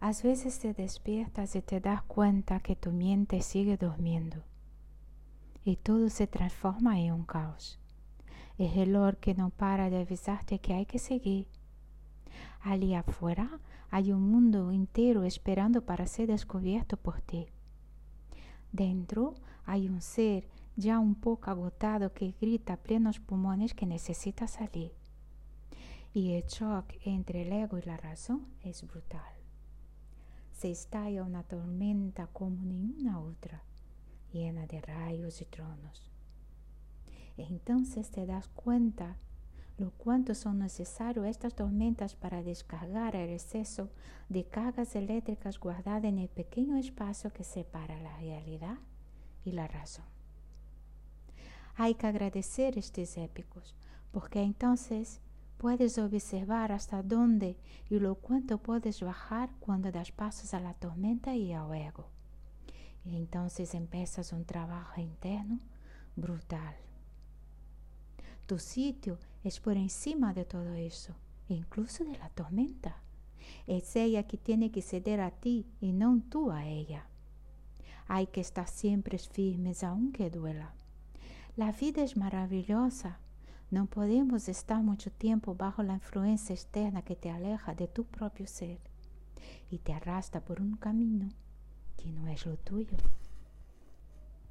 A veces te despiertas y te das cuenta que tu mente sigue durmiendo y todo se transforma en un caos. Es el Lord que no para de avisarte que hay que seguir. Allí afuera hay un mundo entero esperando para ser descubierto por ti. Dentro hay un ser ya un poco agotado que grita a plenos pulmones que necesita salir. Y el shock entre el ego y la razón es brutal se estalla una tormenta como ninguna otra, llena de rayos y tronos. Entonces te das cuenta lo cuánto son necesarias estas tormentas para descargar el exceso de cargas eléctricas guardadas en el pequeño espacio que separa la realidad y la razón. Hay que agradecer estos épicos, porque entonces Puedes observar hasta dónde y lo cuánto puedes bajar cuando das pasos a la tormenta y al ego. Y entonces empiezas un trabajo interno brutal. Tu sitio es por encima de todo eso, incluso de la tormenta. Es ella que tiene que ceder a ti y no tú a ella. Hay que estar siempre firmes aunque duela. La vida es maravillosa no podemos estar mucho tiempo bajo la influencia externa que te aleja de tu propio ser y te arrastra por un camino que no es lo tuyo.